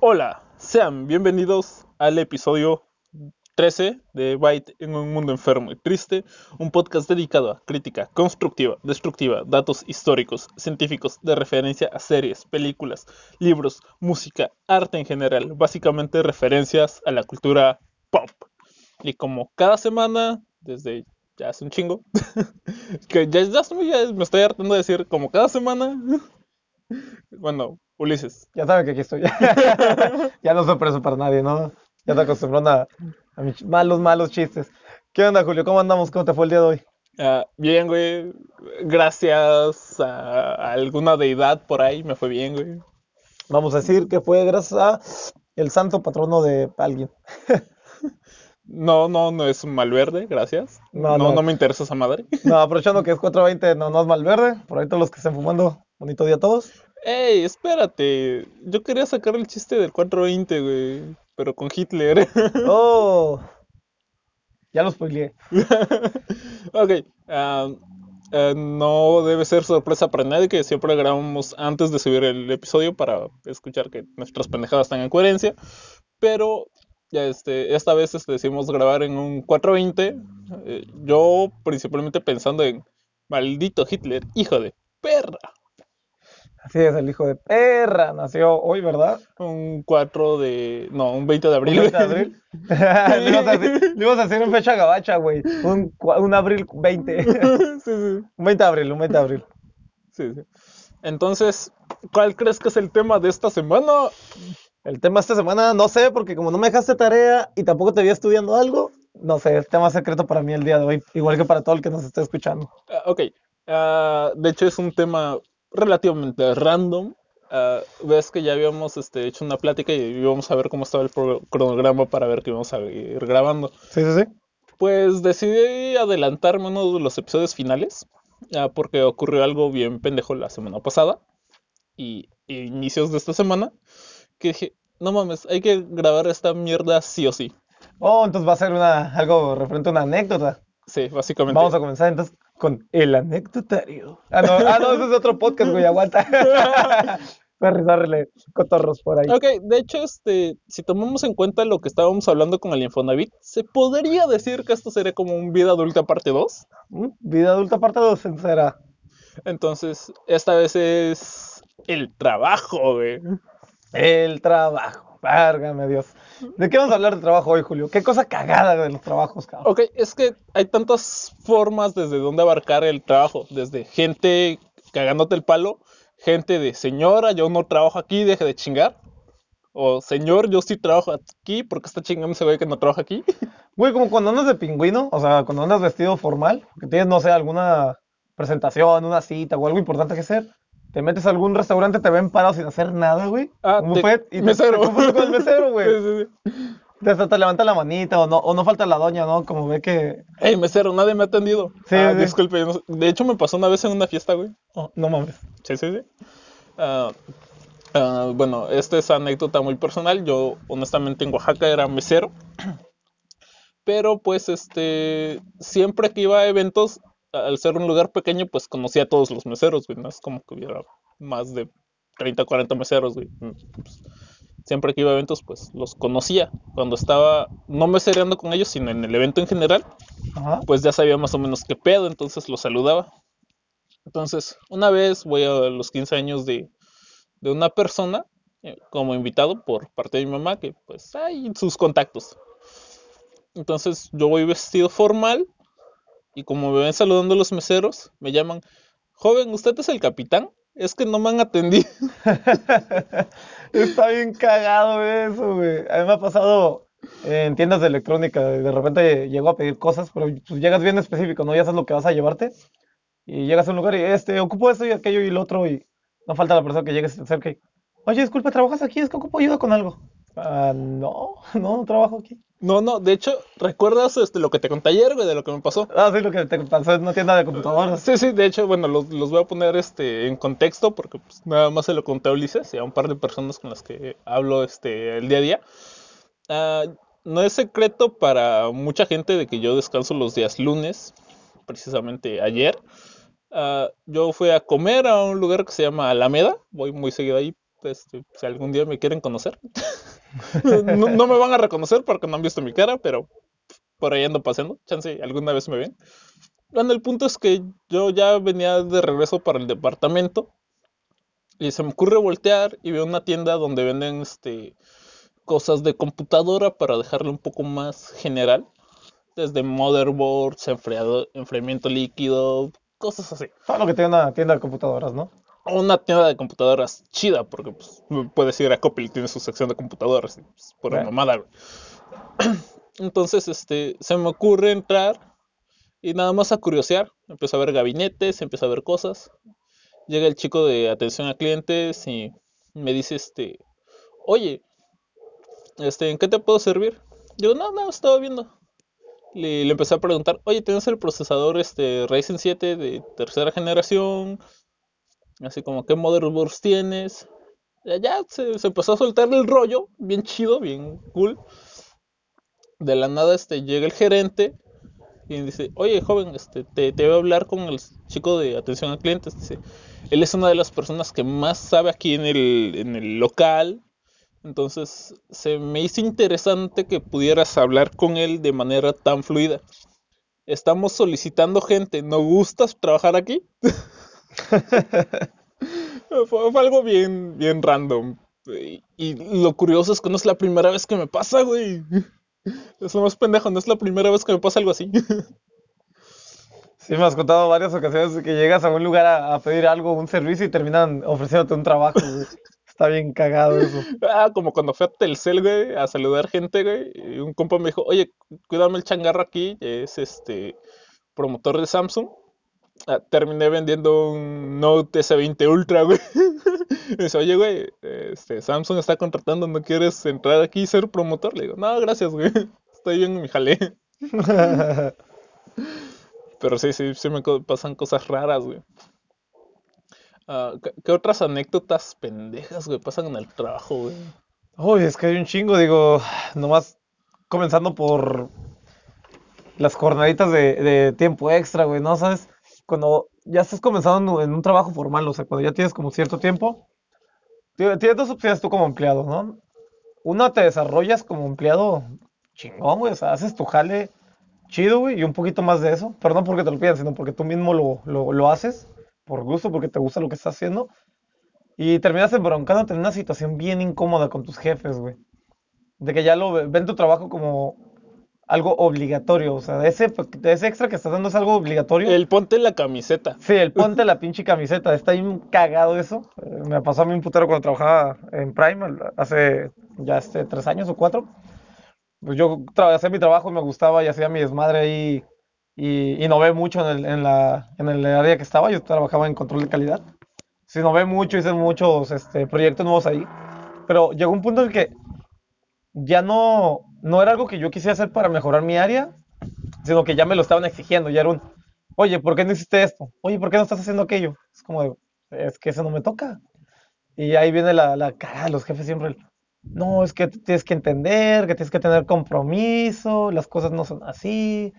Hola, sean bienvenidos al episodio 13 de Byte en un mundo enfermo y triste, un podcast dedicado a crítica constructiva, destructiva, datos históricos, científicos de referencia a series, películas, libros, música, arte en general, básicamente referencias a la cultura pop. Y como cada semana, desde ya hace un chingo, que ya, ya, me estoy hartando de decir como cada semana, bueno, Ulises. Ya saben que aquí estoy. ya no soy preso para nadie, ¿no? Ya te acostumbrando a, a mis malos, malos chistes. ¿Qué onda, Julio? ¿Cómo andamos? ¿Cómo te fue el día de hoy? Uh, bien, güey. Gracias a, a, alguna deidad por ahí me fue bien, güey. Vamos a decir que fue gracias a el santo patrono de alguien. no, no, no es Malverde, gracias. No, no, no, me interesa esa madre. no, aprovechando que es 420, no, no es Malverde. Por ahí todos los que estén fumando, bonito día a todos. Ey, espérate. Yo quería sacar el chiste del 420, güey. Pero con Hitler. Oh. Ya lo spoileé. ok. Uh, uh, no debe ser sorpresa para nadie que siempre grabamos antes de subir el episodio para escuchar que nuestras pendejadas están en coherencia. Pero ya este, esta vez este, decidimos grabar en un 420. Eh, yo principalmente pensando en maldito Hitler, hijo de perra. Así es, el hijo de perra nació hoy, ¿verdad? Un 4 de. No, un 20 de abril. ¿Un 20 de abril? le, ibas a hacer, le ibas a hacer en fecha gabacha, güey. Un, un abril 20. sí, sí. Un 20 de abril, un 20 de abril. Sí, sí. Entonces, ¿cuál crees que es el tema de esta semana? El tema de esta semana, no sé, porque como no me dejaste tarea y tampoco te vi estudiando algo, no sé, es tema secreto para mí el día de hoy, igual que para todo el que nos esté escuchando. Uh, ok. Uh, de hecho, es un tema relativamente random. Uh, ves que ya habíamos este, hecho una plática y íbamos a ver cómo estaba el cronograma para ver que íbamos a ir grabando. Sí, sí, sí. Pues decidí adelantarme uno de los episodios finales, uh, porque ocurrió algo bien pendejo la semana pasada y, y, inicios de esta semana, que dije, no mames, hay que grabar esta mierda sí o sí. Oh, entonces va a ser una, algo referente a una anécdota. Sí, básicamente. Vamos a comenzar entonces con el anecdotario. Ah, no, ah, no ese es otro podcast, güey, aguanta. Darle cotorros por ahí. Ok, de hecho, este, si tomamos en cuenta lo que estábamos hablando con el Infonavit, ¿se podría decir que esto sería como un vida adulta parte 2? ¿Mm? Vida adulta parte 2, será. Entonces, esta vez es el trabajo, güey. El trabajo. Válgame Dios. ¿De qué vamos a hablar de trabajo hoy, Julio? ¿Qué cosa cagada de los trabajos, cabrón? Ok, es que hay tantas formas desde donde abarcar el trabajo. Desde gente cagándote el palo, gente de señora, yo no trabajo aquí, deje de chingar. O señor, yo sí trabajo aquí, porque está chingando ese güey que no trabaja aquí. Güey, como cuando andas de pingüino, o sea, cuando andas vestido formal, que tienes, no sé, alguna presentación, una cita o algo importante que hacer. Te metes a algún restaurante, te ven parado sin hacer nada, güey. Ah, un buffet y mesero. te, con el mesero, güey. Sí, sí, sí. Te, te levanta la manita o no, o no falta la doña, ¿no? Como ve que... Ey, mesero, nadie me ha atendido. Sí, ah, sí. disculpe. No, de hecho, me pasó una vez en una fiesta, güey. Oh, no mames. Sí, sí, sí. Uh, uh, bueno, esta es anécdota muy personal. Yo, honestamente, en Oaxaca era mesero. Pero, pues, este... Siempre que iba a eventos, al ser un lugar pequeño, pues conocía a todos los meseros, güey. No es como que hubiera más de 30, 40 meseros, güey. Pues, siempre que iba a eventos, pues los conocía. Cuando estaba, no mesereando con ellos, sino en el evento en general, Ajá. pues ya sabía más o menos qué pedo, entonces los saludaba. Entonces, una vez voy a los 15 años de, de una persona, eh, como invitado por parte de mi mamá, que pues hay sus contactos. Entonces, yo voy vestido formal y como me ven saludando los meseros, me llaman, joven, ¿usted es el capitán? Es que no me han atendido. Está bien cagado eso, güey. A mí me ha pasado en tiendas de electrónica. De repente llego a pedir cosas, pero pues llegas bien específico, ¿no? Ya sabes lo que vas a llevarte. Y llegas a un lugar y, este, ocupo esto y aquello y lo otro y no falta la persona que llegue y se acerque. Oye, disculpe, ¿trabajas aquí? Es que ocupo ayuda con algo. Ah, no, no, no trabajo aquí. No, no, de hecho, ¿recuerdas este, lo que te conté ayer, güey, de lo que me pasó? Ah, sí, lo que te pasó en una tienda de computadoras. Sí, sí, de hecho, bueno, los, los voy a poner este, en contexto porque pues, nada más se lo conté a Ulises y a un par de personas con las que hablo este, el día a día. Uh, no es secreto para mucha gente de que yo descanso los días lunes, precisamente ayer. Uh, yo fui a comer a un lugar que se llama Alameda, voy muy seguido ahí Este, si algún día me quieren conocer. no, no me van a reconocer porque no han visto mi cara, pero por ahí ando paseando. Chance, alguna vez me ven. Bueno, el punto es que yo ya venía de regreso para el departamento. Y se me ocurre voltear y veo una tienda donde venden este cosas de computadora para dejarlo un poco más general. Desde motherboards, enfriado, enfriamiento líquido, cosas así. Todo lo que tiene una tienda de computadoras, ¿no? Una tienda de computadoras chida, porque pues, puedes ir a Coppel y tiene su sección de computadoras. Pues, por la Right. mamada. Entonces, este, se me ocurre entrar y nada más a curiosear. Empiezo a ver gabinetes, empiezo a ver cosas. Llega el chico de atención a clientes y me dice, este, oye, este, ¿en qué te puedo servir? Yo, no, no, estaba viendo. Le, le empecé a preguntar, oye, ¿tienes el procesador este Ryzen 7 de tercera generación? Así como, ¿qué motherboards tienes? Ya, se, se empezó a soltar el rollo, bien chido, bien cool. De la nada, este, llega el gerente y dice, oye, joven, este, te, te voy a hablar con el chico de atención a clientes. Dice, él es una de las personas que más sabe aquí en el, en el local. Entonces, se me hizo interesante que pudieras hablar con él de manera tan fluida. Estamos solicitando gente, ¿no gustas trabajar aquí? Fue, fue algo bien, bien random. Y, y lo curioso es que no es la primera vez que me pasa, güey. Es lo más pendejo, no es la primera vez que me pasa algo así. Sí, me has contado varias ocasiones que llegas a un lugar a, a pedir algo, un servicio y terminan ofreciéndote un trabajo, güey. Está bien cagado eso. Ah, como cuando fui a Telcel, güey, a saludar gente, güey. Y un compa me dijo, oye, cuídame el changarro aquí, es este promotor de Samsung. Ah, terminé vendiendo un Note S20 Ultra, güey. Dice, oye, güey, este, Samsung está contratando, ¿no quieres entrar aquí y ser promotor? Le digo, no, gracias, güey. Estoy bien en mi jale. Pero sí, sí, sí me pasan cosas raras, güey. Ah, ¿qué, qué otras anécdotas pendejas, güey, pasan en el trabajo, güey? Uy, es que hay un chingo, digo, nomás comenzando por las jornaditas de, de tiempo extra, güey, ¿no? ¿Sabes? Cuando ya estás comenzando en un trabajo formal, o sea, cuando ya tienes como cierto tiempo, ti- tienes dos opciones tú como empleado, ¿no? Una, te desarrollas como empleado chingón, güey, o sea, haces tu jale chido, güey, y un poquito más de eso, pero no porque te lo pidan, sino porque tú mismo lo, lo, lo haces por gusto, porque te gusta lo que estás haciendo. Y terminas embroncándote en una situación bien incómoda con tus jefes, güey. De que ya lo ve- ven tu trabajo como algo obligatorio. O sea, ese, de ese extra que estás dando es algo obligatorio. El ponte la camiseta. Sí, el ponte la pinche camiseta. Está bien cagado eso. Eh, me pasó a mí un putero cuando trabajaba en Prime hace ya este, tres años o cuatro. Pues yo hacía mi trabajo y me gustaba y hacía mi desmadre ahí. Y innové mucho en el, en la, en el área que estaba. Yo trabajaba en control de calidad. Sí, innové mucho, hice muchos este, proyectos nuevos ahí. Pero llegó un punto en el que ya no, no era algo que yo quisiera hacer para mejorar mi área, sino que ya me lo estaban exigiendo. Ya era un, oye, ¿por qué no hiciste esto? Oye, ¿por qué no estás haciendo aquello? Es como, es que eso no me toca. Y ahí viene la, la cara de los jefes siempre. No, es que tienes que entender, que tienes que tener compromiso, las cosas no son así,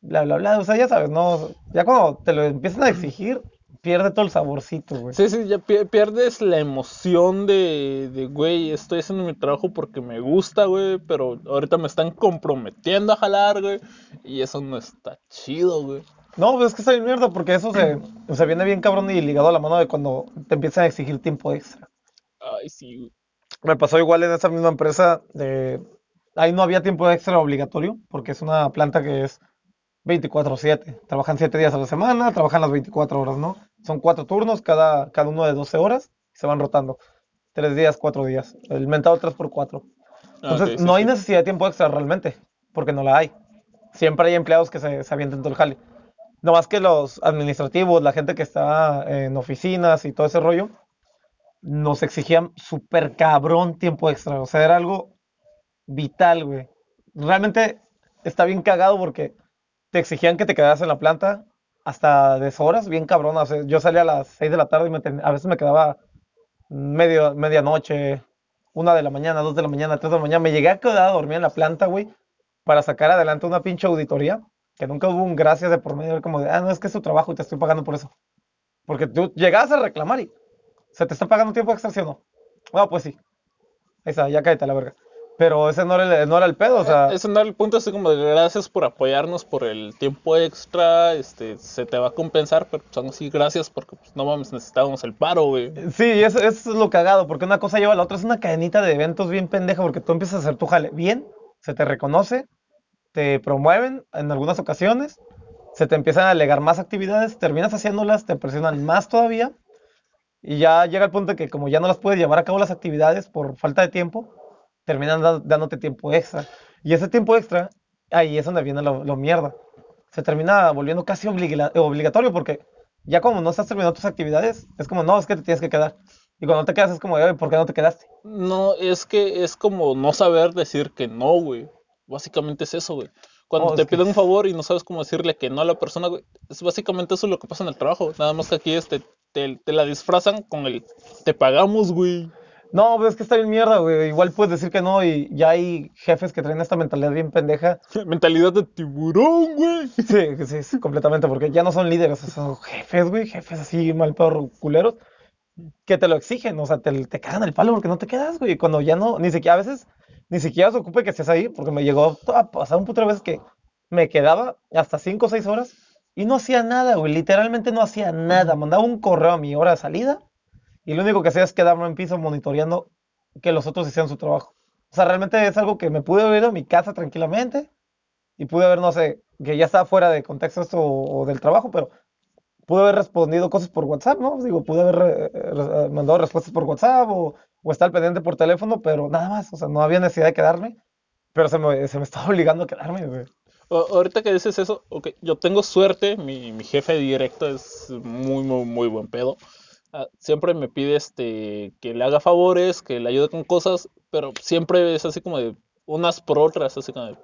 bla, bla, bla. O sea, ya sabes, ¿no? Ya cuando te lo empiezan a exigir, pierde todo el saborcito, güey. Sí, sí, ya pi- pierdes la emoción de, de, güey, estoy haciendo mi trabajo porque me gusta, güey, pero ahorita me están comprometiendo a jalar, güey, y eso no está chido, güey. No, pues es que está bien mierda, porque eso se, o sea, viene bien cabrón y ligado a la mano de cuando te empiezan a exigir tiempo extra. Ay, sí, güey. Me pasó igual en esa misma empresa, de, ahí no había tiempo extra obligatorio, porque es una planta que es 24/7. Trabajan 7 días a la semana, trabajan las 24 horas, ¿no? Son cuatro turnos, cada, cada uno de 12 horas, y se van rotando. 3 días, 4 días. El mentado 3x4. Ah, Entonces, sí, no hay sí. necesidad de tiempo extra realmente, porque no la hay. Siempre hay empleados que se, se avientan todo el jale. No más que los administrativos, la gente que está en oficinas y todo ese rollo, nos exigían súper cabrón tiempo extra. O sea, era algo vital, güey. Realmente está bien cagado porque te exigían que te quedaras en la planta hasta deshoras, bien cabrón. O sea, yo salía a las 6 de la tarde y me a veces me quedaba medio, medianoche, una de la mañana, dos de la mañana, tres de la mañana. Me llegué a quedar a dormir en la planta, güey, para sacar adelante una pinche auditoría, que nunca hubo un gracias de por medio, como de, ah, no, es que es tu trabajo y te estoy pagando por eso. Porque tú llegabas a reclamar y se te está pagando tiempo extra, ¿sí o no? Pues sí. Está, ya cállate a la verga. Pero ese no era, el- no era el pedo, o sea, Ese no era el punto, así como de gracias por apoyarnos por el tiempo extra, este, se te va a compensar, pero son así, gracias porque pues, no mames, necesitábamos el paro, güey. sí, eso, eso es lo cagado, porque una cosa lleva a la otra. Es una cadenita de eventos bien pendeja, porque tú empiezas a hacer tu jale bien, se te reconoce, te promueven en algunas ocasiones, se te empiezan a alegar más actividades, terminas haciéndolas, te presionan más todavía, y ya llega el punto de que como ya no las puedes llevar a cabo las actividades por falta de tiempo, terminan da- dándote tiempo extra. Y ese tiempo extra, ahí es donde viene lo, lo mierda. Se termina volviendo casi obliga- obligatorio porque ya como no estás terminando tus actividades, es como, no, es que te tienes que quedar. Y cuando te quedas es como, "Oye, ¿por qué no te quedaste? No, es que es como no saber decir que no, güey. Básicamente es eso, güey. Cuando Oh, te que piden un favor y no sabes cómo decirle que no a la persona, güey. Es básicamente eso lo que pasa en el trabajo. Nada más que aquí este, te, te la disfrazan con el te pagamos, güey. No, pero es que está bien mierda, güey. Igual puedes decir que no y ya hay jefes que traen esta mentalidad bien pendeja. Mentalidad de tiburón, güey. Sí, sí, sí, completamente, porque ya no son líderes, son jefes, güey, jefes así mal peor culeros, que te lo exigen, o sea, te, te cagan el palo porque no te quedas, güey, cuando ya no, ni siquiera, a veces, ni siquiera se ocupe que estés ahí, porque me llegó a pasar un puto de veces que me quedaba hasta 5 o 6 horas y no hacía nada, güey, literalmente no hacía nada, mandaba un correo a mi hora de salida y lo único que hacía es quedarme en piso monitoreando que los otros hicieran su trabajo. O sea, realmente es algo que me pude haber ido a mi casa tranquilamente y pude haber, no sé, que ya estaba fuera de contexto esto o, del trabajo, pero pude haber respondido cosas por WhatsApp, ¿no? Digo, pude haber eh, eh, mandado respuestas por WhatsApp o, estar pendiente por teléfono, pero nada más, o sea, no había necesidad de quedarme, pero se me, se me estaba obligando a quedarme. O- ahorita que dices eso, ok, yo tengo suerte, mi, mi jefe directo es muy, muy, muy buen pedo. Ah, siempre me pide este que le haga favores, que le ayude con cosas, pero siempre es así como de unas por otras, así como de,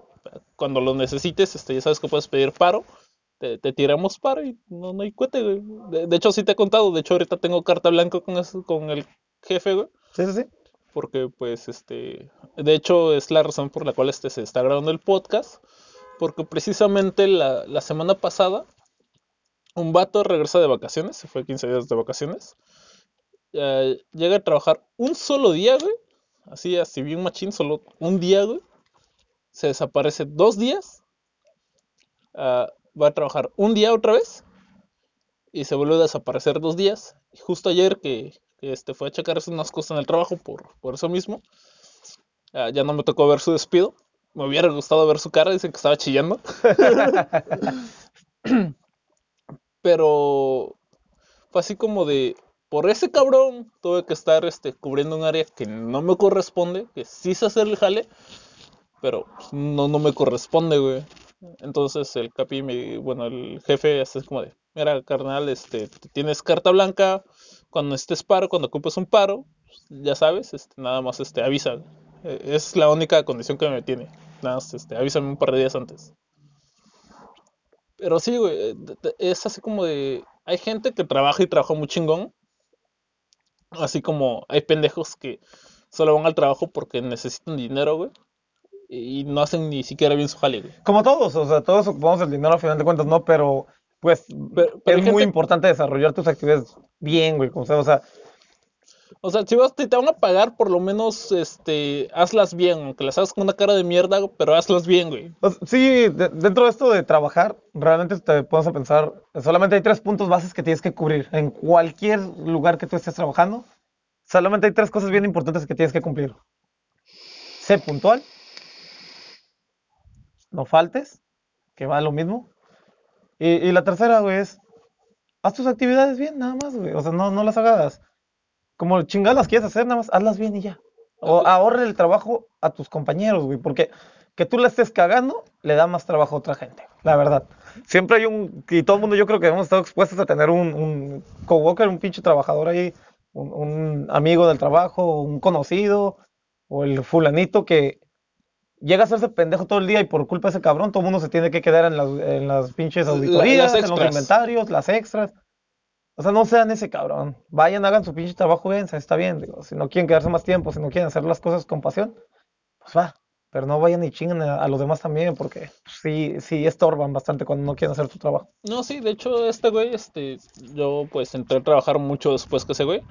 cuando lo necesites, este, ya sabes que puedes pedir paro, te, te tiramos paro y no, no hay cuete, güey. De, de hecho, sí te he contado, de hecho ahorita tengo carta blanca con, eso- con el jefe, güey. Sí, sí, sí. porque pues este, de hecho es la razón por la cual este se está grabando el podcast, porque precisamente la, la semana pasada un vato regresa de vacaciones, se fue 15 días de vacaciones, eh, llega a trabajar un solo día, güey, así, así bien machín, solo un día, güey, se desaparece dos días, ah, va a trabajar un día otra vez y se vuelve a desaparecer dos días. Y justo ayer que, que, este, fue a checar unas cosas en el trabajo por, por eso mismo, ah, ya no me tocó ver su despido. Me hubiera gustado ver su cara, dicen que estaba chillando. Pero fue así como de, por ese cabrón tuve que estar este, cubriendo un área que no me corresponde, que sí sé hacer el jale, pero pues, no, no me corresponde, güey. Entonces el capi, me, bueno, el jefe así como de, mira, carnal, este, tienes carta blanca, cuando estés paro, cuando ocupes un paro, ya sabes, este, nada más este, avisa. Eh, Es la única condición que me tiene. Nada más, este, avísame un par de días antes. Pero sí, güey, eh, es así como de, hay gente que trabaja y trabaja muy chingón, así como hay pendejos que solo van al trabajo porque necesitan dinero, güey, y no hacen ni siquiera bien su jale, güey. Como todos, o sea, todos ocupamos el dinero al final de cuentas, ¿no? Pero, pues, Pero- pero es muy importante desarrollar tus actividades bien, güey, como sea, o sea, O sea, si te, te van a pagar, por lo menos, este, hazlas bien, aunque las hagas con una cara de mierda, pero hazlas bien, güey. Sí, de- dentro de esto de trabajar, realmente te pones a pensar, solamente hay tres puntos bases que tienes que cubrir en cualquier lugar que tú estés trabajando. Solamente hay tres cosas bien importantes que tienes que cumplir. Sé puntual, no faltes, que va lo mismo. Y, y la tercera, güey, es, haz tus actividades bien, nada más, güey. O sea, no, no las hagas como chingadas las quieres hacer, nada más hazlas bien y ya. O ahorre el trabajo a tus compañeros, güey, porque que tú la estés cagando le da más trabajo a otra gente, la verdad. Siempre hay un, y todo el mundo yo creo que hemos estado expuestos a tener un, un coworker, un pinche trabajador ahí, un, un amigo del trabajo, un conocido, o el fulanito que llega a hacerse pendejo todo el día y por culpa de ese cabrón todo el mundo se tiene que quedar en las, en las pinches La- auditorías, las en los inventarios, las extras. O sea, no sean ese cabrón. Vayan, hagan su pinche trabajo bien, está bien. Digo, si no quieren quedarse más tiempo, si no quieren hacer las cosas con pasión, pues va. Pero no vayan y chinguen a, a los demás también, porque sí, sí estorban bastante cuando no quieren hacer tu trabajo. No, sí, de hecho, este güey, este, yo pues entré a trabajar mucho después que ese güey.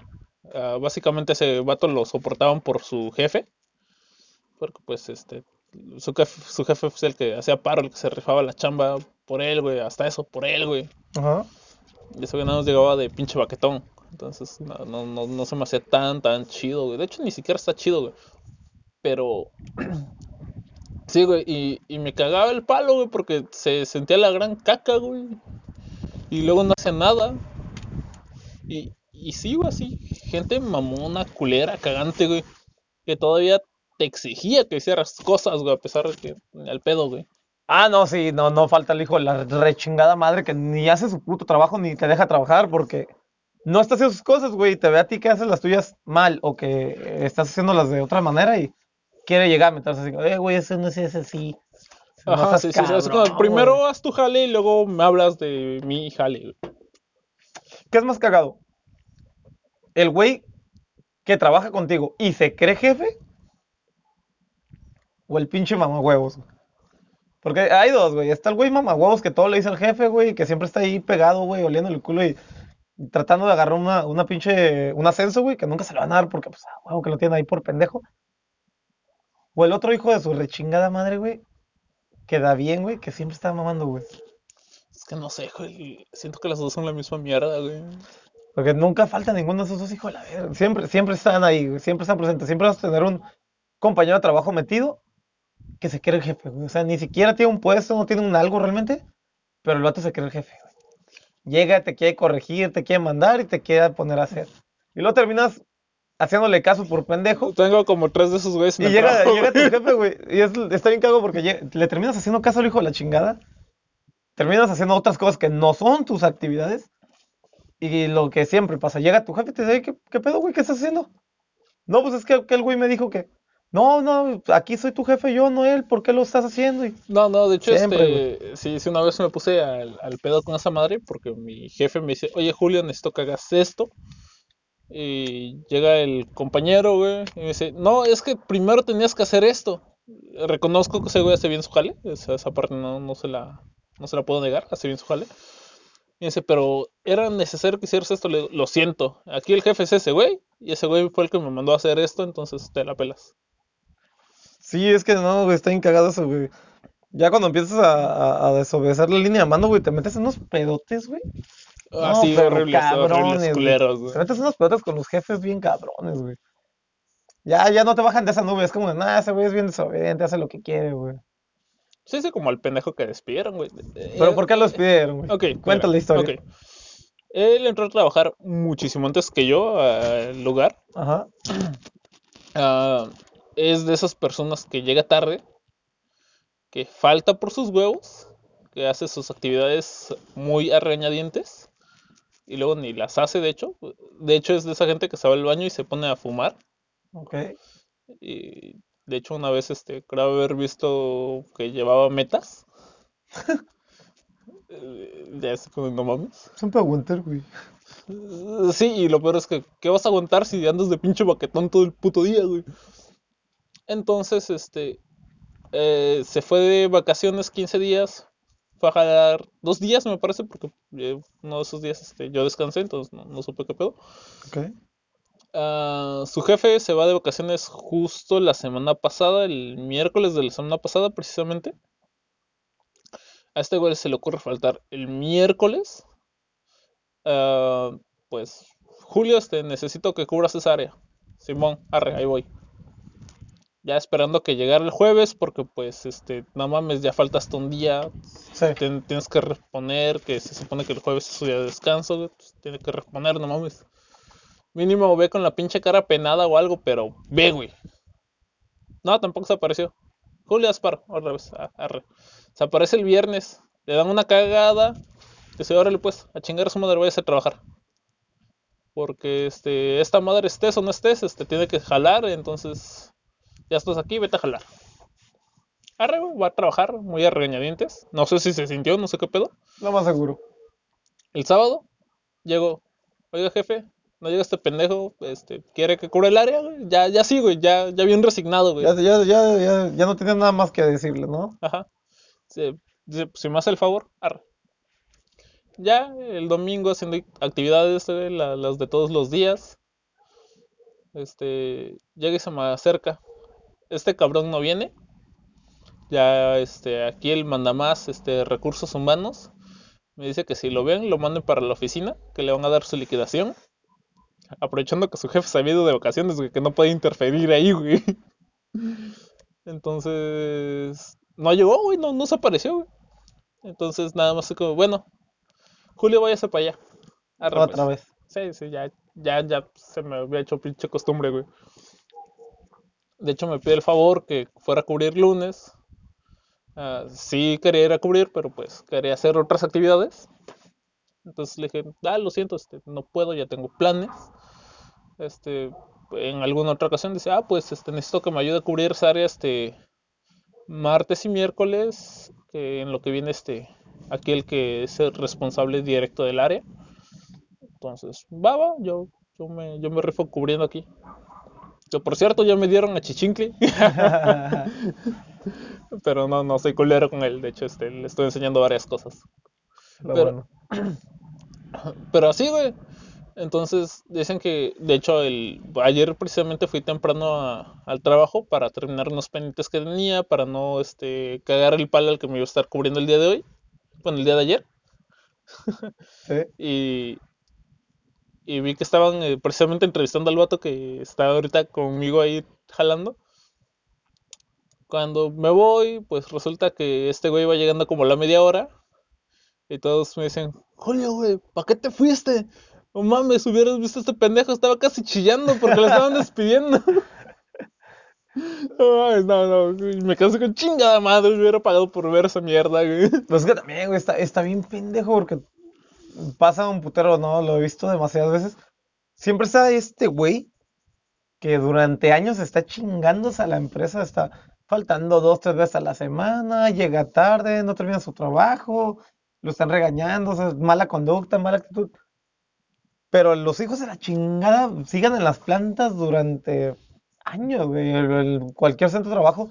Ah, básicamente ese vato lo soportaban por su jefe. Porque pues este, su jefe, su jefe fue el que hacía paro, el que se rifaba la chamba por él, güey. Hasta eso, por él, güey. Ajá. Y eso que nada nos llegaba de pinche baquetón. Entonces no, no, no, se me hacía tan, tan chido, güey. De hecho, ni siquiera está chido, güey. Pero... Sí, güey, y, y me cagaba el palo, güey, porque se sentía la gran caca, güey. Y luego no hacía nada. Y, y sí, güey, así. Gente mamona, culera, cagante, güey. Que todavía te exigía que hicieras cosas, güey, a pesar de que al pedo, güey. Ah, no, sí, no, no falta el hijo de la rechingada madre que ni hace su puto trabajo ni te deja trabajar porque no está haciendo sus cosas, güey. Te ve a ti que haces las tuyas mal o que estás haciéndolas de otra manera y quiere llegar a meterse así, eh, güey, eso no hace así. No Ajá, sí, sí, sí, es como, cabrón, primero güey. haz tu jale y luego me hablas de mi jale, güey. ¿Qué es más cagado? ¿El güey que trabaja contigo y se cree jefe? ¿O el pinche mamahuevos? Porque hay dos, güey. Está el güey mamahuevos que todo le dice al jefe, güey, que siempre está ahí pegado, güey, oliendo el culo y tratando de agarrar una, una pinche, un ascenso, güey, que nunca se lo van a dar porque, pues, ah, huevo, que lo tienen ahí por pendejo. O el otro hijo de su rechingada madre, güey, que da bien, güey, que siempre está mamando, güey. Es que no sé, güey. Siento que las dos son la misma mierda, güey. Porque nunca falta ninguno de esos dos hijos de la verga. Siempre, siempre están ahí, güey, siempre están presentes. Siempre vas a tener un compañero de trabajo metido que se cree el jefe, güey. O sea, ni siquiera tiene un puesto, no tiene un algo realmente, pero el vato se cree el jefe, güey. Llega, te quiere corregir, te quiere mandar y te quiere poner a hacer. Y luego terminas haciéndole caso por pendejo. Tengo como tres de esos güeyes Y llega, llega tu jefe, güey. Y es, está bien cago porque le terminas haciendo caso al hijo de la chingada. Terminas haciendo otras cosas que no son tus actividades. Y lo que siempre pasa, llega tu jefe y te dice, "Ey, ¿qué, qué pedo, güey? ¿Qué estás haciendo? No, pues es que, que el güey me dijo que, no, no, aquí soy tu jefe, yo, no él, ¿por qué lo estás haciendo? Y, No, no, de hecho, Siempre, este, sí, sí, una vez me puse al, al pedo con esa madre porque mi jefe me dice, oye, Julio, necesito que hagas esto. Y llega el compañero, güey, y me dice, no, es que primero tenías que hacer esto. Reconozco que ese güey hace bien su jale, esa, esa parte no, no se la, no se la puedo negar, hace bien su jale. Y dice, pero era necesario que hicieras esto, Le digo, lo siento. Aquí el jefe es ese güey, y ese güey fue el que me mandó a hacer esto, entonces te la pelas. Sí, es que no, güey, está bien cagado eso, güey. Ya cuando empiezas a, a, a desobedecer la línea de mando, güey, te metes en unos pedotes, güey. Ah, No, horribles, cabrones, horribles culeros, güey. Te metes unos pedotes con los jefes bien cabrones, güey. Ya, ya no te bajan de esa nube, es como, de, nah, ese güey es bien desobediente, hace lo que quiere, güey. Sí, sí, como al pendejo que despidieron, güey. Pero Eh, ¿por qué lo despidieron, güey? Ok, Cuenta mira, la historia. ok. Él entró a trabajar muchísimo antes que yo al lugar. Ajá. Ah, es de esas personas que llega tarde, que falta por sus huevos, que hace sus actividades muy a regañadientes y luego ni las hace, de hecho. De hecho, es de esa gente que se va al baño y se pone a fumar. Ok. Y de hecho, una vez este, creo haber visto que llevaba metas. Eh, Ya es como, no mames. Es un aguantar, güey. Sí, y lo peor es que, ¿qué vas a aguantar si andas de pinche baquetón todo el puto día, güey? Entonces, este, eh, se fue de vacaciones 15 días, fue a jalar dos días, me parece, porque eh, uno de esos días este, yo descansé, entonces no, no supe qué pedo. Ok. Ah, su jefe se va de vacaciones justo la semana pasada, el miércoles de la semana pasada precisamente. A este güey se le ocurre faltar el miércoles. Ah, pues, Julio, este, necesito que cubras esa área. Simón, arre, ahí voy. Ya esperando que llegara el jueves, porque pues, este, no mames, ya falta hasta un día. Sí. Ten- tienes que responder, que se supone que el jueves es su día de descanso, pues, tiene que responder, no mames. Mínimo ve con la pinche cara penada o algo, pero ve, güey. No, tampoco se apareció. Julio Aspar, otra vez, ah, arre. Se aparece el viernes, le dan una cagada, dice, órale pues, a chingar a su madre, voy a trabajar. Porque este, esta madre estés o no estés, este, tiene que jalar, entonces, ya estás aquí, vete a jalar. Arre, va a trabajar, muy a regañadientes. No sé si se sintió, no sé qué pedo. Lo más seguro. El sábado llegó, oiga jefe, no llega este pendejo, este, quiere que cubra el área. Ya, ya sí, güey, ya, ya bien resignado, güey. Ya, ya, ya, ya, ya no tienes nada más que decirle, ¿no? Ajá. Dice, si me hace el favor, arre. Ya el domingo haciendo actividades, la- las de todos los días. Este, llega y se me acerca. Este cabrón no viene. Ya, este, aquí él manda más, este, recursos humanos. Me dice que si lo ven, lo manden para la oficina, que le van a dar su liquidación. Aprovechando que su jefe se había ido de vacaciones, güey, que no puede interferir ahí, güey. Entonces, no llegó, güey, no, no se apareció, güey. Entonces, nada más como, bueno, Julio, váyase para allá. Arre, Otra pues. vez. Sí, sí, ya, ya, ya se me había hecho pinche costumbre, güey. De hecho, me pide el favor que fuera a cubrir lunes. Ah, sí quería ir a cubrir, pero pues quería hacer otras actividades. Entonces le dije, ah, lo siento, este, no puedo, ya tengo planes. Este, en alguna otra ocasión dice, ah, pues este, necesito que me ayude a cubrir esa área, este, martes y miércoles, que en lo que viene este, aquí el que es el responsable directo del área. Entonces, va, va, yo, yo me, yo me rifo cubriendo aquí. Que por cierto ya me dieron a Chichincle, pero no, no soy culero con él, de hecho, este, le estoy enseñando varias cosas. Lo Pero- bueno. Pero así, güey. Entonces dicen que, de hecho, el, ayer precisamente fui temprano a- al trabajo para terminar unos pendientes que tenía, para no este, cagar el palo al que me iba a estar cubriendo el día de hoy, bueno, el día de ayer. Sí. Y, y vi que estaban eh, precisamente entrevistando al vato que está ahorita conmigo ahí jalando. Cuando me voy, pues resulta que este güey va llegando como a la media hora. Y todos me dicen, Julio, güey, ¿para qué te fuiste? No mames, hubieras visto a este pendejo, estaba casi chillando porque lo estaban despidiendo. No, no, y me quedé con chingada madre, hubiera pagado por ver esa mierda, güey. Pues es que también, güey, está, está bien pendejo porque pasa un putero, ¿no? Lo he visto demasiadas veces. Siempre está este güey que durante años está chingándose a la empresa, está faltando dos, tres veces a la semana, llega tarde, no termina su trabajo, lo están regañando, o sea, mala conducta, mala actitud. Pero los hijos de la chingada sigan en las plantas durante años, güey, cualquier centro de trabajo,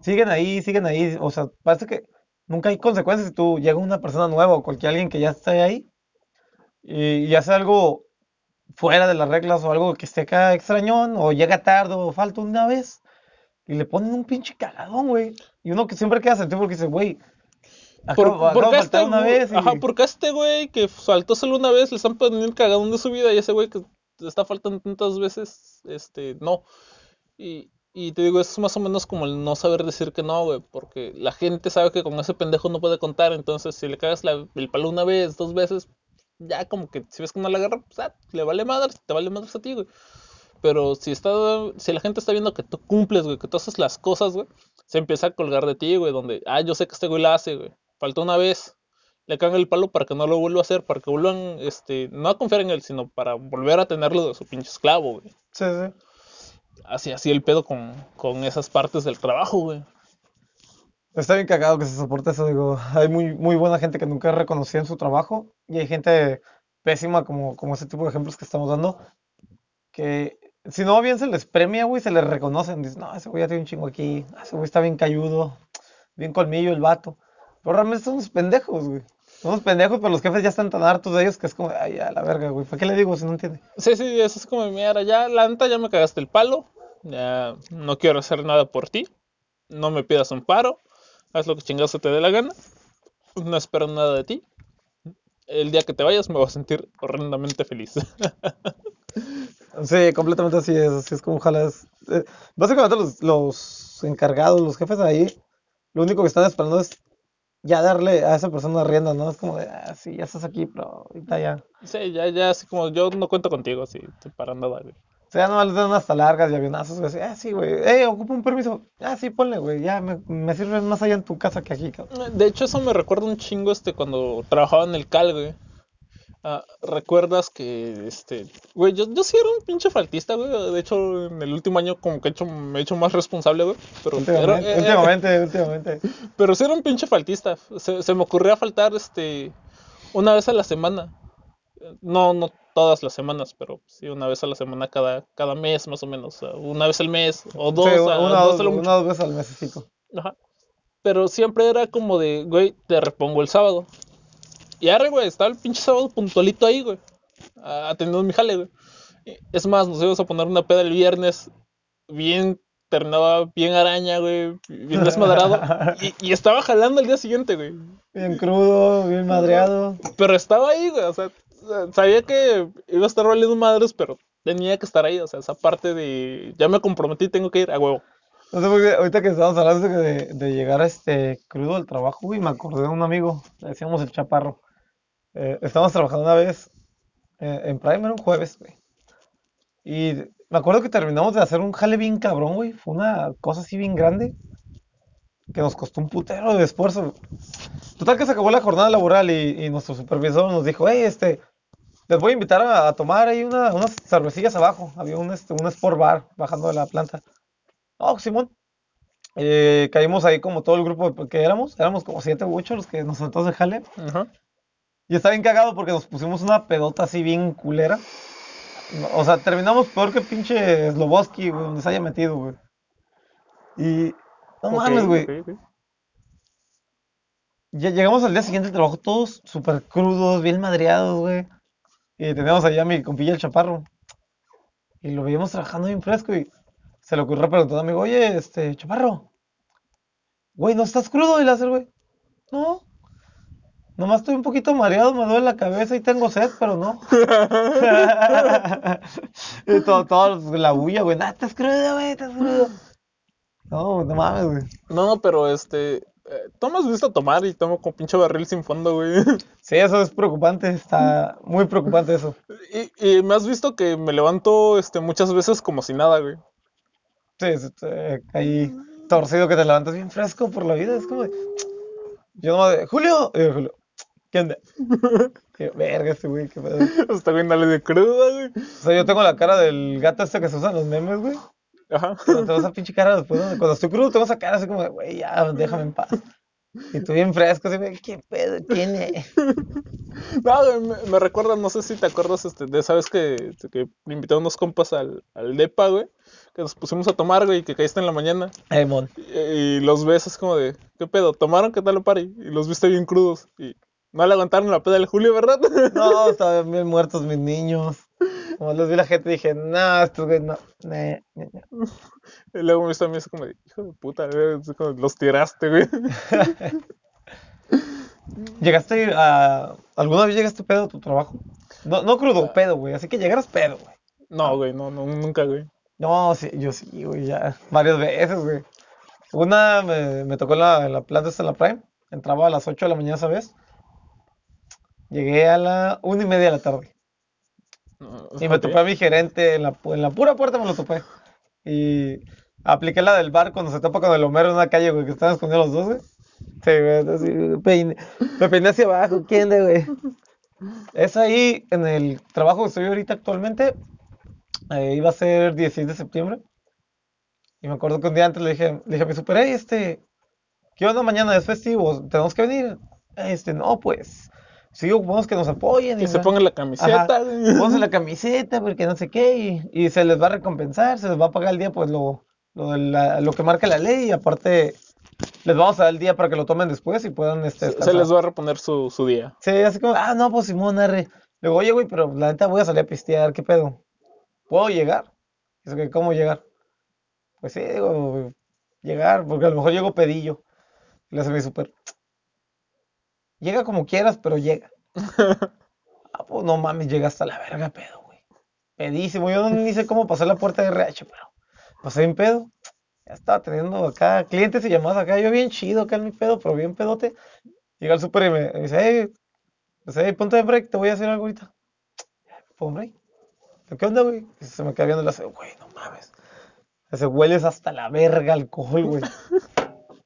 siguen ahí, siguen ahí, o sea, parece que nunca hay consecuencias si tú llega una persona nueva o cualquier alguien que ya está ahí y, y hace algo fuera de las reglas o algo que esté acá extrañón o llega tarde o falta una vez y le ponen un pinche cagadón, güey. Y uno que siempre queda sentido porque dice, güey, Por, porque de este una güey- vez y... Ajá, porque a este güey que saltó solo una vez le están poniendo el cagadón de su vida y ese güey que está faltando tantas veces, este, no. Y, y te digo, es más o menos como el no saber decir que no, güey, porque la gente sabe que con ese pendejo no puede contar, entonces si le cagas la- el palo una vez, dos veces, ya como que si ves que no la agarra, pues ah, le vale madres, te vale madres a ti, güey. Pero si está, si la gente está viendo que tú cumples, güey, que tú haces las cosas, güey, se empieza a colgar de ti, güey, donde, ah, yo sé que este güey la hace, güey. Faltó una vez. Le cagan el palo para que no lo vuelva a hacer, para que vuelvan, este, no a confiar en él, sino para volver a tenerlo de su pinche esclavo, güey. Sí, sí. Así, así el pedo con, con esas partes del trabajo, güey. Está bien cagado que se soporte eso, digo, hay muy, muy buena gente que nunca es reconocida en su trabajo y hay gente pésima como, como ese tipo de ejemplos que estamos dando, que si no bien se les premia, güey, se les reconocen, dicen, no, ese güey ya tiene un chingo aquí, "Ah, ese güey está bien cayudo, bien colmillo el vato, pero realmente son unos pendejos, güey, son unos pendejos, pero los jefes ya están tan hartos de ellos que es como, ay, a la verga, güey, ¿para qué le digo si no entiende? Sí, sí, eso es como, mira, ya, la neta, ya me cagaste el palo. Ya no quiero hacer nada por ti. No me pidas un paro. Haz lo que chingados se te dé la gana. No espero nada de ti. El día que te vayas me voy a sentir horrendamente feliz. Sí, completamente así es, así es como ojalá es. eh, básicamente los, los encargados, los jefes ahí, lo único que están esperando es ya darle a esa persona rienda, ¿no? Es como de, ah, sí, ya estás aquí, pero ahorita ya. Sí, ya, ya, así como yo no cuento contigo, así, para nada, güey. O sea, no les dan hasta largas y avionazos, güey. así, Ah, sí, güey. Eh, ocupo un permiso. Ah, sí, ponle, güey. Ya me, me sirve más allá en tu casa que aquí, cabrón. De hecho, eso me recuerda un chingo este cuando trabajaba en el Cal, güey. Ah, ¿recuerdas que este, güey, yo, yo sí era un pinche faltista, güey. De hecho, en el último año como que he hecho, me he hecho más responsable, güey. Pero, era- Últimamente, eh, últimamente, últimamente. pero sí era un pinche faltista. Se, se me ocurría faltar este una vez a la semana. No, no todas las semanas, pero sí una vez a la semana cada, cada mes más o menos. Una vez al mes o dos, Sí, una, dos dos, a lo mucho. una dos veces al mesecito. Ajá. Pero siempre era como de, güey, te repongo el sábado. Y arre, güey, estaba el pinche sábado puntualito ahí, güey. Atendiendo mi jale, güey. Es más, nos íbamos a poner una peda el viernes, bien, terminaba bien araña, güey, bien desmadrado, y, y estaba jalando el día siguiente, güey. Bien crudo, bien madreado. Pero estaba ahí, güey, o sea, sabía que iba a estar valiendo madres, pero tenía que estar ahí, o sea, esa parte de, ya me comprometí, tengo que ir a huevo. No sé por ahorita que estábamos hablando de, llegar a este crudo al trabajo, güey, me acordé de un amigo, le decíamos el chaparro. Eh, estábamos trabajando una vez eh, en Prime, un jueves, güey. Y me acuerdo que terminamos de hacer un jale bien cabrón, güey. Fue una cosa así bien grande que nos costó un putero de esfuerzo. Total que se acabó la jornada laboral y nuestro supervisor nos dijo, hey, este, les voy a invitar a, a tomar ahí una- unas cervecillas abajo. Había un, este, un sport bar bajando de la planta. Oh, Simón. Eh, caímos ahí como todo el grupo que éramos. Éramos como siete u ocho los que nos sentamos de jale. Ajá. Y está bien cagado porque nos pusimos una pedota así bien culera. O sea, terminamos peor que pinche Sloboski, güey, donde se haya metido, güey. Y. No mames, güey. ok, ok. Ya llegamos al día siguiente del trabajo todos súper crudos, bien madreados, güey. Y teníamos allá a mi compilla el chaparro. Y lo veíamos trabajando bien fresco y se le ocurrió preguntar a mi amigo, oye, este, chaparro, güey, ¿no estás crudo? Y le hace el güey, no. Nomás estoy un poquito mareado, me duele la cabeza y tengo sed, pero no. y todo, todo la bulla, güey, nah, estás crudo, güey, estás crudo. No, no mames, güey. No, no, pero este, eh, me has visto tomar y tomo con pinche barril sin fondo, güey. Sí, eso es preocupante, está muy preocupante eso. Y, y me has visto que me levanto este, muchas veces como si nada, güey. Sí, sí, ahí torcido que te levantas bien fresco por la vida, es como de... Yo nomás de, Julio, y yo, Julio, ¿qué onda? Yo, Verga, este güey, qué pedo. Hasta güey, dale de cruda, güey. O sea, yo tengo la cara del gato este que se usa en los memes, güey. Ajá. Cuando tengo esa pinche cara después, cuando estoy crudo, tengo esa cara así como de, güey, ya, déjame en paz. Y tú bien fresco, así, ¿qué pedo tiene? No, güey, me, me recuerda, no sé si te acuerdas este, de esa vez que, que me invitaron unos compas al, al DEPA, güey. Que nos pusimos a tomar, güey, y que caíste en la mañana. Ay, mon. Y, y los ves es como de, ¿qué pedo? ¿Tomaron? ¿Qué tal el party? Y los viste bien crudos. Y no le aguantaron la peda del Julio, ¿verdad? No, estaban bien muertos mis niños. Como les vi la gente, dije, no, estos güey, no, ne, ne, ne". Y luego me viste a mí así como de, hijo de puta, como, los tiraste, güey. ¿Llegaste a... ¿Alguna vez llegaste pedo a tu trabajo? No, no crudo, pedo, güey. Así que llegaras pedo, güey. No, güey, no, no, nunca, güey. No, sí, yo sí, güey, ya. Varias veces, güey. Una me, me tocó en la, en la planta en la Prime. Entraba a las 8 de la mañana esa vez. Llegué a la una y media de la tarde. Y me topé a mi gerente en la, en la pura puerta, me lo topé. Y apliqué la del bar cuando se topa con el Homero en una calle, güey, que estaban escondidos los dos, güey. Sí, güey, así, peiné, me peiné hacia abajo, ¿quién de, güey? Es ahí, en el trabajo que estoy ahorita actualmente, eh, iba a ser 16 de septiembre. Y me acuerdo que un día antes le dije, le dije a mi super, hey, este, ¿qué onda mañana? Es festivo, tenemos que venir. Este, no, pues, sí, ocupamos que nos apoyen. y Que se bla". pongan la camiseta. Pónganse la camiseta porque no sé qué y, y se les va a recompensar, se les va a pagar el día pues lo, lo, la- lo que marca la ley y aparte les vamos a dar el día para que lo tomen después y puedan este, Se, se les va a reponer su, su día. Sí, así como, ah, no, pues Simón, arre. Le digo, oye, güey, pero la neta voy a salir a pistear, ¿qué pedo? ¿Puedo llegar? Dice que, ¿cómo llegar? Pues sí, digo, llegar, porque a lo mejor llego pedillo. Y le hace mi súper. Llega como quieras, pero llega. Ah, pues no mames, llega hasta la verga pedo, güey. Pedísimo. Yo no, ni sé cómo pasar la puerta de RH, pero pasé bien pedo. Ya estaba teniendo acá clientes y llamadas acá. Yo bien chido acá en mi pedo, pero bien pedote. Llega el súper y me, me dice, hey, pues, hey, ponte en break, te voy a hacer algo ahorita. Pon break. ¿Qué onda, güey? Y se me queda viendo hace, güey, no mames. Ese hueles hasta la verga alcohol, güey.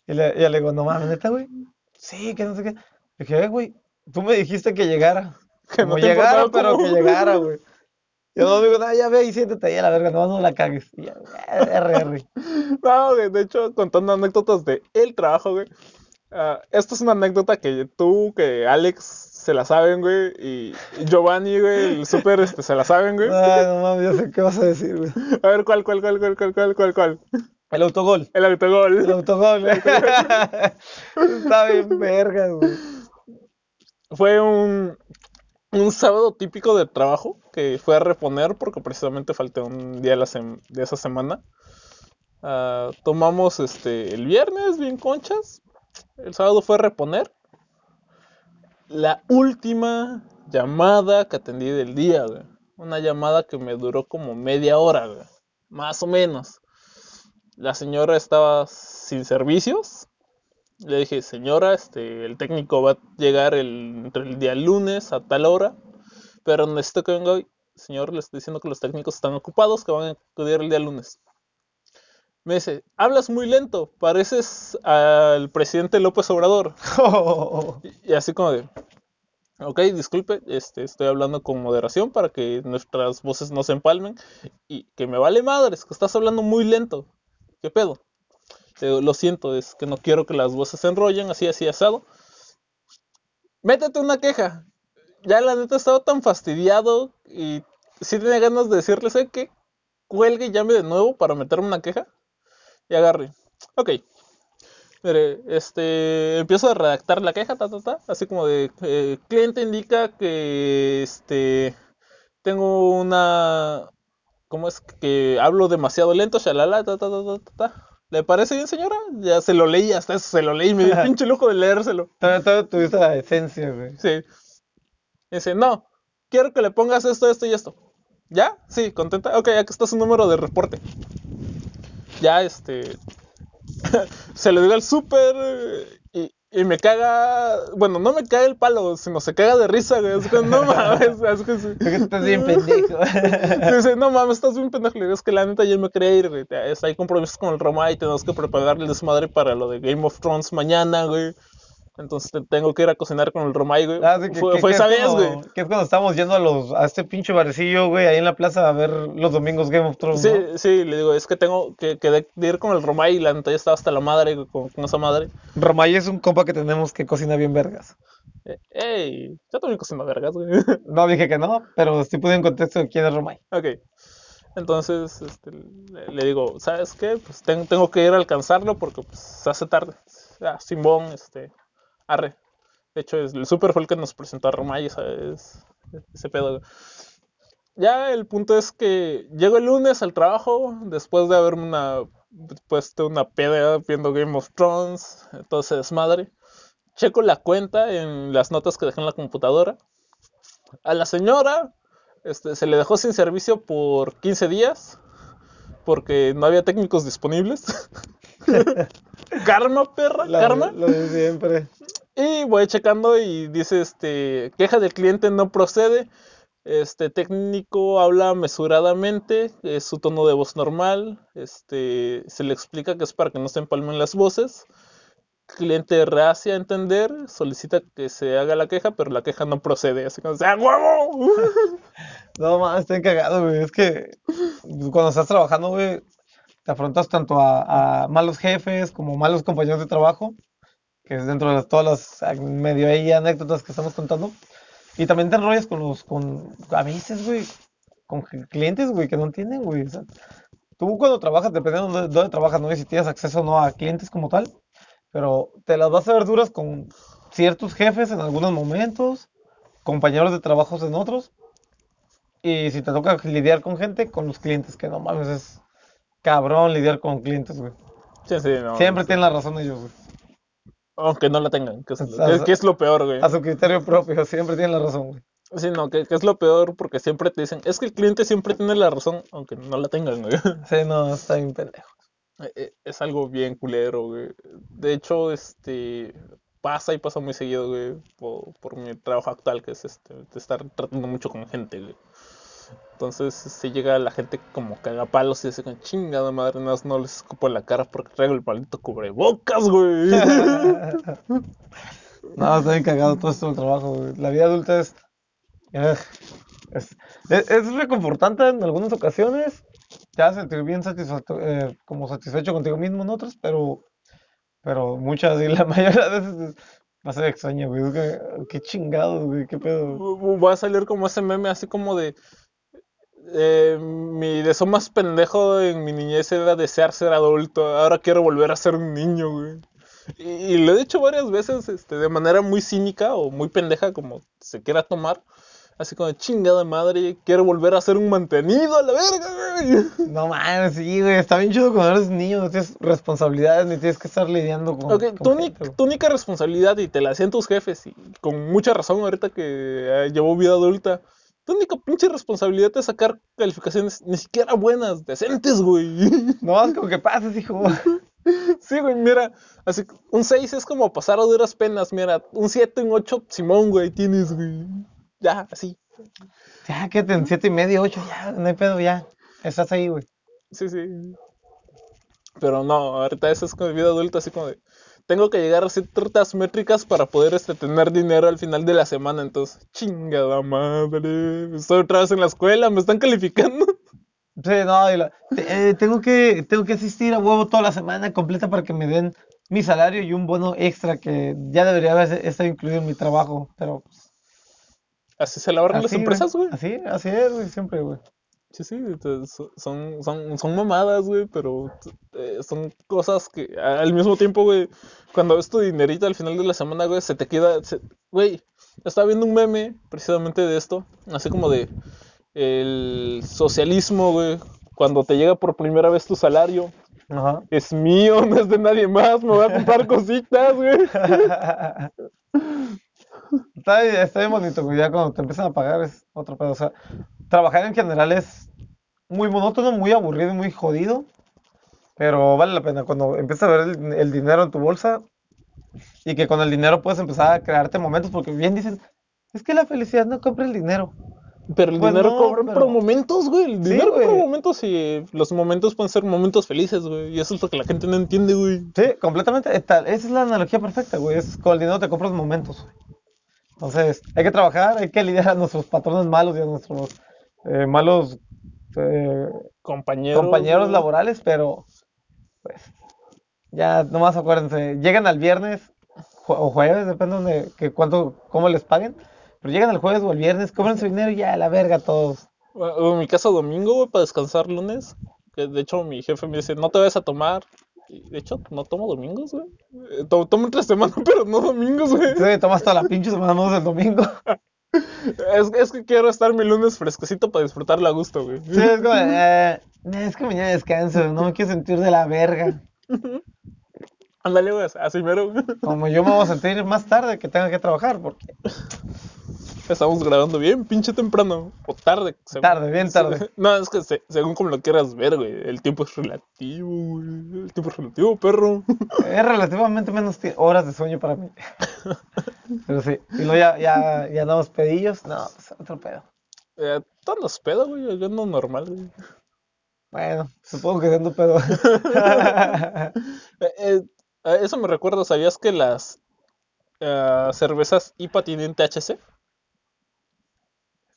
Y le, y le digo, no mames, neta, güey. Sí, que no sé qué. Dije, eh, güey, tú me dijiste que llegara. Que no llegara, pero que llegara, güey. Yo no digo, no, ya ve y siéntate ahí a la verga, no, no la cagues. Y ya, R, R. No, güey, de hecho, contando anécdotas de el trabajo, güey. ah, esta es una anécdota que tú, que Alex se la saben, güey. Y Giovanni, güey, el súper, este, se la saben, güey. Ay, no mames, ya sé qué vas a decir, güey. A ver, ¿cuál, cuál, cuál, cuál, cuál, cuál, cuál, cuál? El autogol. El El autogol. autogol, güey. Está bien verga, güey. Fue un... un sábado típico de trabajo que fue a reponer porque precisamente falté un día de, esa semana. Ah, tomamos este el viernes bien conchas. El sábado fue a reponer. La última llamada que atendí del día. Una llamada que me duró como media hora. Más o menos. La señora estaba sin servicios. Le dije, señora, este, el técnico va a llegar el, entre el día lunes a tal hora, pero necesito que venga hoy. Señor, le estoy diciendo que los técnicos están ocupados, que van a acudir el día lunes. Me dice, hablas muy lento, pareces al presidente López Obrador. Y, y así como de, ok, disculpe, este, estoy hablando con moderación para que nuestras voces no se empalmen. Y que me vale madres, que estás hablando muy lento. ¿Qué pedo? Digo, lo siento, es que no quiero que las voces se enrollen, así, así, asado. Métete una queja. Ya la neta estaba tan fastidiado y sí tenía ganas de decirle, ¿sé qué? Cuelgue y llame de nuevo para meterme una queja. Y agarre. Ok. Mire, este, empiezo a redactar la queja, así como de, eh, cliente indica que, este, tengo una, ¿cómo es? Que hablo demasiado lento, shalala. ¿Le parece bien, señora? Ya se lo leí, hasta eso se lo leí, me dio pinche lujo de leérselo. Todavía, tuviste la esencia, güey. Sí. Dice, no, quiero que le pongas esto, esto y esto. ¿Ya? Sí, contenta. Ok, aquí está su número de reporte. Ya, este. se lo digo al súper y, me caga. Bueno, no me caga el palo, sino se caga de risa, güey. Es que no mames. Es que sí. Estás bien pendejo. Dice, no mames, estás bien pendejo. Le digo, es que la neta ya me quería ir, güey. Hay compromisos con el Roma y tenemos que prepararle desmadre para lo de Game of Thrones mañana, güey. Entonces te- tengo que ir a cocinar con el Romay, güey. Ah, sí, que- fue que- fue que esa es vez, güey. Que es cuando estábamos yendo a los a este pinche barecillo, güey, ahí en la plaza a ver los domingos Game of Thrones, Sí, ¿no? sí, le digo, es que tengo que, que de, de ir con el Romay y la neta ya estaba hasta la madre güey, con, con esa madre. Romay es un compa que tenemos que cocina bien vergas. Eh, Ey, yo también cocino vergas, güey. No dije que no, pero sí pude en contexto de quién es Romay. ok. Entonces, este, le, le digo, ¿sabes qué? Pues ten- tengo que ir a alcanzarlo porque pues, se hace tarde. Ah, Simón, este, arre. De hecho, es- el super fue el que nos presentó a Romay. Ese pedo. Ya el punto es que llego el lunes al trabajo después de haberme una, puesto una peda viendo Game of Thrones, todo ese desmadre. Checo la cuenta en las notas que dejé en la computadora. A la señora este, se le dejó sin servicio por 15 días porque no había técnicos disponibles. karma, perra, La- karma. Lo de siempre. Y voy checando y dice, este, queja del cliente no procede. Este técnico habla mesuradamente, es su tono de voz normal. Este, se le explica que es para que no se empalmen las voces. Cliente reacia a entender, solicita que se haga la queja, pero la queja no procede. Así como, ¡ah, huevo! No, más, estoy cagado, güey. Es que cuando estás trabajando, güey, te afrontas tanto a, malos jefes como malos compañeros de trabajo, que es dentro de todas las ah, medio ahí anécdotas que estamos contando. Y también te enrollas con los, con, a veces, güey, con cl- clientes, güey, que no entienden, güey. O sea, tú cuando trabajas, dependiendo de dónde trabajas, no sé si tienes acceso o no a clientes como tal, pero te las vas a ver duras con ciertos jefes en algunos momentos, compañeros de trabajos en otros. Y si te toca lidiar con gente, con los clientes, que no mames, es cabrón lidiar con clientes, güey. Sí, sí, no, Siempre tienen la razón ellos, güey. Aunque no la tengan, que es, lo- sea, que- o sea, que es lo peor, güey. A su criterio propio, siempre tienen la razón, güey. Sí, no, que, que es lo peor porque siempre te dicen, es que el cliente siempre tiene la razón, aunque no la tengan, güey. Sí, no, está bien pendejo. Eh, eh, Es algo bien culero, güey. De hecho, este pasa y pasa muy seguido, güey, por, por mi trabajo actual, que es este, de estar tratando mucho con gente, güey. Entonces, se llega la gente como cagapalos y dice, con chingada madre, no, no les escupo en la cara porque traigo el maldito cubrebocas, güey. No, está bien cagado todo esto del trabajo, güey. La vida adulta es. ugh, es, es, es reconfortante en algunas ocasiones. Te hace sentir bien satisfacto- eh, como satisfecho contigo mismo en otras, pero. Pero muchas y la mayoría de veces es- va a ser extraño, güey. Que, qué chingados, güey, qué pedo. Va a salir como ese meme así como de eh, mi deseo más pendejo en mi niñez era desear ser adulto, ahora quiero volver a ser un niño, güey. Y, y lo he dicho varias veces, este, de manera muy cínica o muy pendeja, como se quiera tomar, Así como, chingada madre, quiero volver a ser un mantenido a la verga, güey. No mames, sí, güey. Está bien chido cuando eres niño, no tienes responsabilidades ni tienes que estar lidiando con. Ok, con tu, gente, única responsabilidad, y te la hacían tus jefes, y con mucha razón ahorita que eh, llevó vida adulta, tu única pinche responsabilidad es sacar calificaciones ni siquiera buenas, decentes, güey. No más con que pases, hijo. Sí, güey, mira, así, un 6 es como pasar a duras penas, mira, un 7, un 8, Simón, güey, tienes, güey. Ya, así. Ya, quédate en siete y medio, ocho, ya, no hay pedo, ya. Estás ahí, güey. Sí, sí. Pero no, ahorita eso es como vida adulta, así como de, tengo que llegar a ciertas métricas para poder este, tener dinero al final de la semana, entonces, chingada madre, estoy otra vez en la escuela, me están calificando. Sí, no, y la- eh, tengo que, tengo que asistir a huevo toda la semana completa para que me den mi salario y un bono extra que ya debería haber estado incluido en mi trabajo, pero pues, Así se lavan las así, güey. empresas, güey. Así, así es, güey, siempre, güey. Sí, sí, son, son, son mamadas, güey, pero eh, son cosas que al mismo tiempo, güey, cuando ves tu dinerito al final de la semana, güey, se te queda, se- güey, estaba viendo un meme precisamente de esto, así como de el socialismo, güey, cuando te llega por primera vez tu salario, Ajá. es mío, no es de nadie más, me voy a comprar cositas, güey. Está, bien- está bien bonito, güey. Ya cuando te empiezan a pagar es otro pedo. O sea, trabajar en general es muy monótono, muy aburrido y muy jodido. Pero vale la pena cuando empiezas a ver el, el dinero en tu bolsa y que con el dinero puedes empezar a crearte momentos. Porque bien dicen, es que la felicidad no compra el dinero. Pero el Pues dinero no, cobra pero- por momentos, güey. El Sí, dinero güey. momentos y los momentos pueden ser momentos felices, güey. Y eso es lo que la gente no entiende, güey. Sí, completamente. Esta- esa es la analogía perfecta, güey. Es con el dinero te compras momentos. güey. Entonces, hay que trabajar, hay que lidiar a nuestros patrones malos y a nuestros eh, malos eh, Compañeros. compañeros güey. laborales, pero pues ya nomás acuérdense, llegan al viernes o jueves, depende de que cuánto, cómo les paguen, pero llegan el jueves o el viernes, cobran su dinero y ya a la verga todos. En mi caso, domingo, güey, para descansar lunes. Que de hecho, mi jefe me dice, no te vayas a tomar. De hecho, no tomo domingos, güey. Eh, to- Tomo entre semana, pero no domingos, güey. Sí, tomas toda la pinche semana menos el domingo. Es, es que quiero estar mi lunes fresquecito para disfrutarlo a gusto, güey. Sí, es como, eh, es que mañana descanso, no me quiero sentir de la verga. Ándale, güey, así mero. Como yo me voy a sentir más tarde que tenga que trabajar, porque Estamos grabando bien, pinche temprano. O tarde. según- Tarde, bien tarde. No, es que se- según como lo quieras ver, güey. El tiempo es relativo, güey. El tiempo es relativo, perro. es relativamente menos horas de sueño para mí. Pero sí, y luego ya, ya, ya damos pedillos, no, pues otro pedo. Eh, todos los pedos, güey. Yo ando normal, güey. Bueno, supongo que siendo pedo. Eh, eh, eso me recuerda, ¿sabías que las eh, cervezas IPA tienen THC?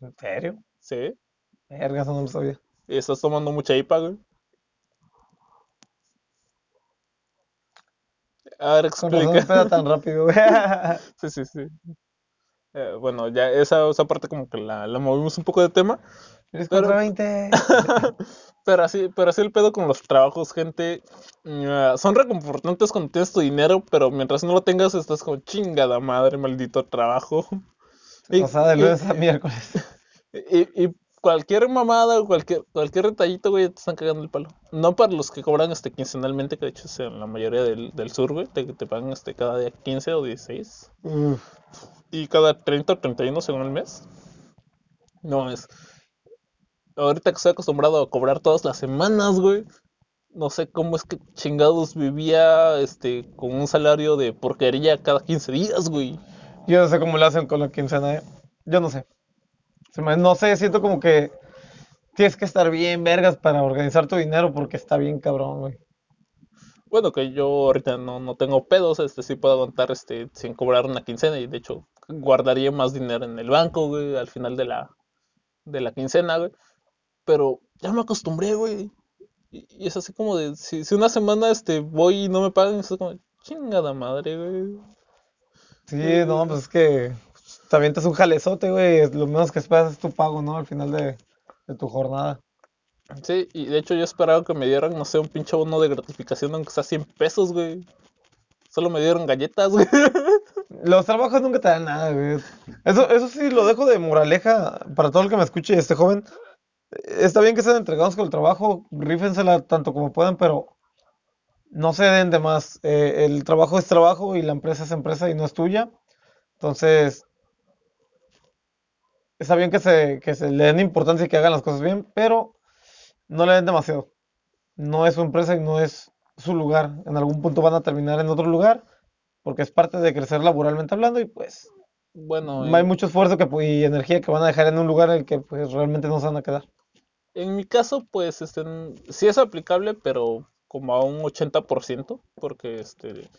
¿En serio? Sí. Verga, eso no lo sabía. Y estás tomando mucha IPA, güey. A ver, Con razón explica. tan rápido, güey. Sí, sí, sí. Eh, bueno, ya esa, esa parte como que la, la movimos un poco de tema. Eres Pero- contra 20. Pero así, pero así el pedo con los trabajos, gente. mm, son reconfortantes cuando tienes tu dinero, pero mientras no lo tengas, estás como chingada madre, maldito trabajo. Y- O sea, de y- lunes a miércoles. Y, y cualquier mamada o cualquier, cualquier detallito, güey, te están cagando el palo. No para los que cobran este quincenalmente, que de hecho es en la mayoría del, del sur, güey, te, te pagan este cada día 15 o 16. Uf. Y cada 30 o 31 según el mes. No es. Ahorita que estoy acostumbrado a cobrar todas las semanas, güey. No sé cómo es que chingados vivía este con un salario de porquería cada 15 días, güey. Yo no sé cómo lo hacen con la quincena, ¿eh? Yo no sé. No sé, siento como que tienes que estar bien vergas para organizar tu dinero porque está bien cabrón, güey. Bueno, que yo ahorita no, no tengo pedos, este sí puedo aguantar este sin cobrar una quincena y de hecho guardaría más dinero en el banco, güey, al final de la de la quincena, güey. Pero ya me acostumbré, güey. Y, y es así como de si, si una semana este voy y no me pagan, es como chingada madre, güey. Sí, no, pues es que también te es un jalezote, güey. Lo menos que esperas es tu pago, ¿no? Al final de, de tu jornada. Sí, y de hecho yo esperaba que me dieran, no sé, un pinche bono de gratificación aunque sea 100 pesos, güey. Solo me dieron galletas, güey. Los trabajos nunca te dan nada, güey. Eso, eso sí lo dejo de moraleja para todo el que me escuche, este joven. Está bien que sean entregados con el trabajo, rífensela tanto como puedan, pero no se den de más. Eh, el trabajo es trabajo y la empresa es empresa y no es tuya. Entonces, está bien que se, que se le den importancia y que hagan las cosas bien, pero no le den demasiado. No es su empresa y no es su lugar. En algún punto van a terminar en otro lugar porque es parte de crecer laboralmente hablando y pues Bueno, hay mucho esfuerzo que, y energía que van a dejar en un lugar en el que pues realmente no se van a quedar. en mi caso, pues, este, sí es aplicable, pero como a un 80%, porque, este,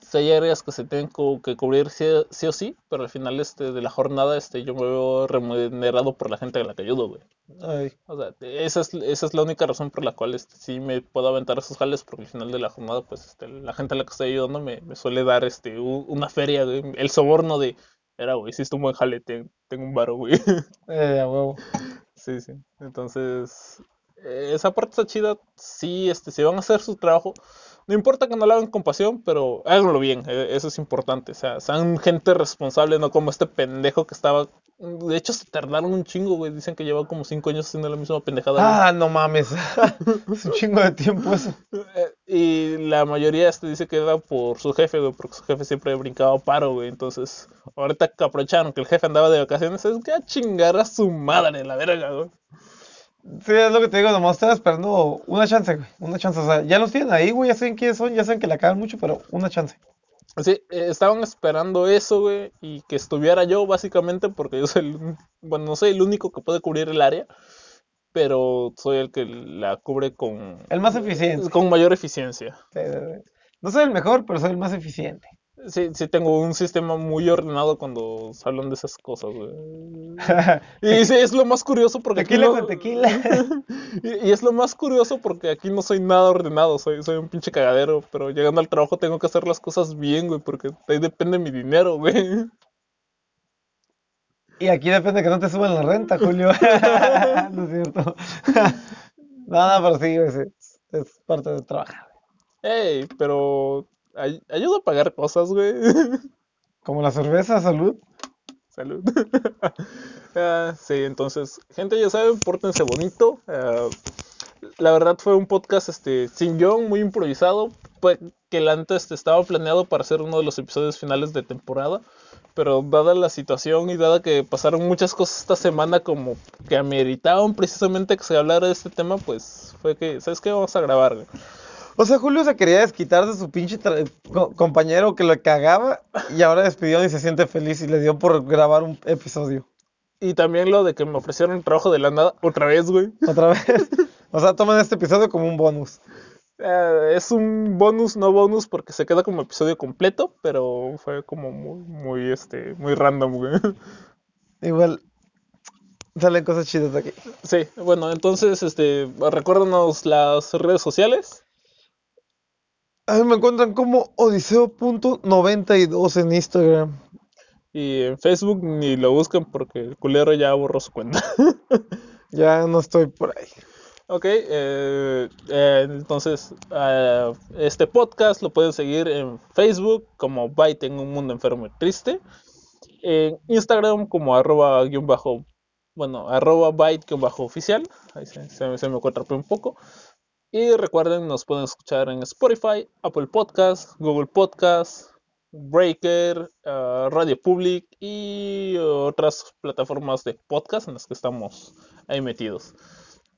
sí hay áreas que se tienen que cubrir sí, sí o sí, pero al final, este, de la jornada, este, yo me veo remunerado por la gente a la que ayudo, güey. Ay, O sea, esa es, esa es la única razón por la cual este, sí me puedo aventar esos jales, porque al final de la jornada, pues este, la gente a la que estoy ayudando me, me suele dar este, una feria, güey, el soborno de, era, güey, hiciste un buen jale, te- tengo un varo, güey. eh, a huevo. Sí, sí. Entonces, eh, esa parte está chida. Sí, este, si van a hacer su trabajo, no importa que no lo hagan con pasión, pero háganlo bien, eh, eso es importante. O sea, sean gente responsable, no como este pendejo que estaba. De hecho, se tardaron un chingo, güey. Dicen que lleva como cinco años haciendo la misma pendejada. güey. Ah, no mames. Es un chingo de tiempo eso. Eh, Y la mayoría este dice que era por su jefe, güey, porque su jefe siempre brincaba paro, güey. Entonces, ahorita que aprovecharon que el jefe andaba de vacaciones, es que a chingar a su madre, la verga, güey. Sí, es lo que te digo, nomás estaba esperando una chance, güey. Una chance. O sea, ya los tienen ahí, güey. Ya saben quiénes son, ya saben que la cagan mucho, pero una chance. Sí, eh, estaban esperando eso, güey, y que estuviera yo, básicamente, porque yo soy el, bueno, no soy el único que puede cubrir el área, pero soy el que la cubre con, El más eficiente. con mayor eficiencia. Sí, sí, sí. No soy el mejor, pero soy el más eficiente. Sí, sí tengo un sistema muy ordenado cuando se hablan de esas cosas, güey. Y sí, es lo más curioso porque aquí Tequila no- con tequila. Y, y es lo más curioso porque aquí no soy nada ordenado, soy, soy un pinche cagadero, pero llegando al trabajo tengo que hacer las cosas bien, güey, porque de ahí depende mi dinero, güey. Y aquí depende que no te suban la renta, Julio. No es cierto. No, no, pero sí, güey, sí, es, parte del trabajo. Ey, pero ay- ayuda a pagar cosas, güey. Como la cerveza, salud. Salud. Ah, sí, entonces, gente, ya saben, pórtense bonito. Ah, la verdad fue un podcast este, sin guion, muy improvisado. Pues, que el antes estaba planeado para ser uno de los episodios finales de temporada. Pero dada la situación y dada que pasaron muchas cosas esta semana como que ameritaban precisamente que se hablara de este tema, pues fue que, ¿sabes qué? Vamos a grabar, güey. O sea, Julio se quería desquitar de su pinche co- compañero que lo cagaba y ahora despidió y se siente feliz y le dio por grabar un episodio. Y también lo de que me ofrecieron trabajo de la nada otra vez, güey. Otra vez. O sea, toman este episodio como un bonus. Eh, es un bonus, no bonus, porque se queda como episodio completo, pero fue como muy, muy, este, muy random, güey. Igual salen cosas chidas de aquí. Sí, bueno, entonces, este, recuérdanos las redes sociales. A mí me encuentran como odiseo.92 en Instagram. Y en Facebook ni lo buscan porque el culero ya borró su cuenta. Ya no estoy por ahí. Ok, eh, eh, entonces ah, este podcast lo pueden seguir en Facebook como Byte en un mundo enfermo y triste, en Instagram como arroba guion bajo, bueno, arroba Byte guion bajo oficial, ahí se, se- se me acuatrapé un poco. Y recuerden, nos pueden escuchar en Spotify, Apple Podcasts, Google Podcasts, Breaker, ah, Radio Public y otras plataformas de podcast en las que estamos ahí metidos.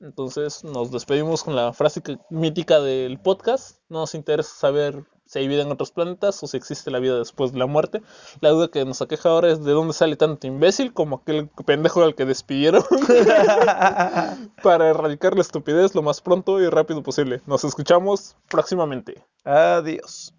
Entonces nos despedimos con la frase que- mítica del podcast. No nos interesa saber si hay vida en otros planetas o si existe la vida después de la muerte. La duda que nos aqueja ahora es de dónde sale tanto imbécil como aquel pendejo al que despidieron para erradicar la estupidez lo más pronto y rápido posible. Nos escuchamos próximamente. Adiós.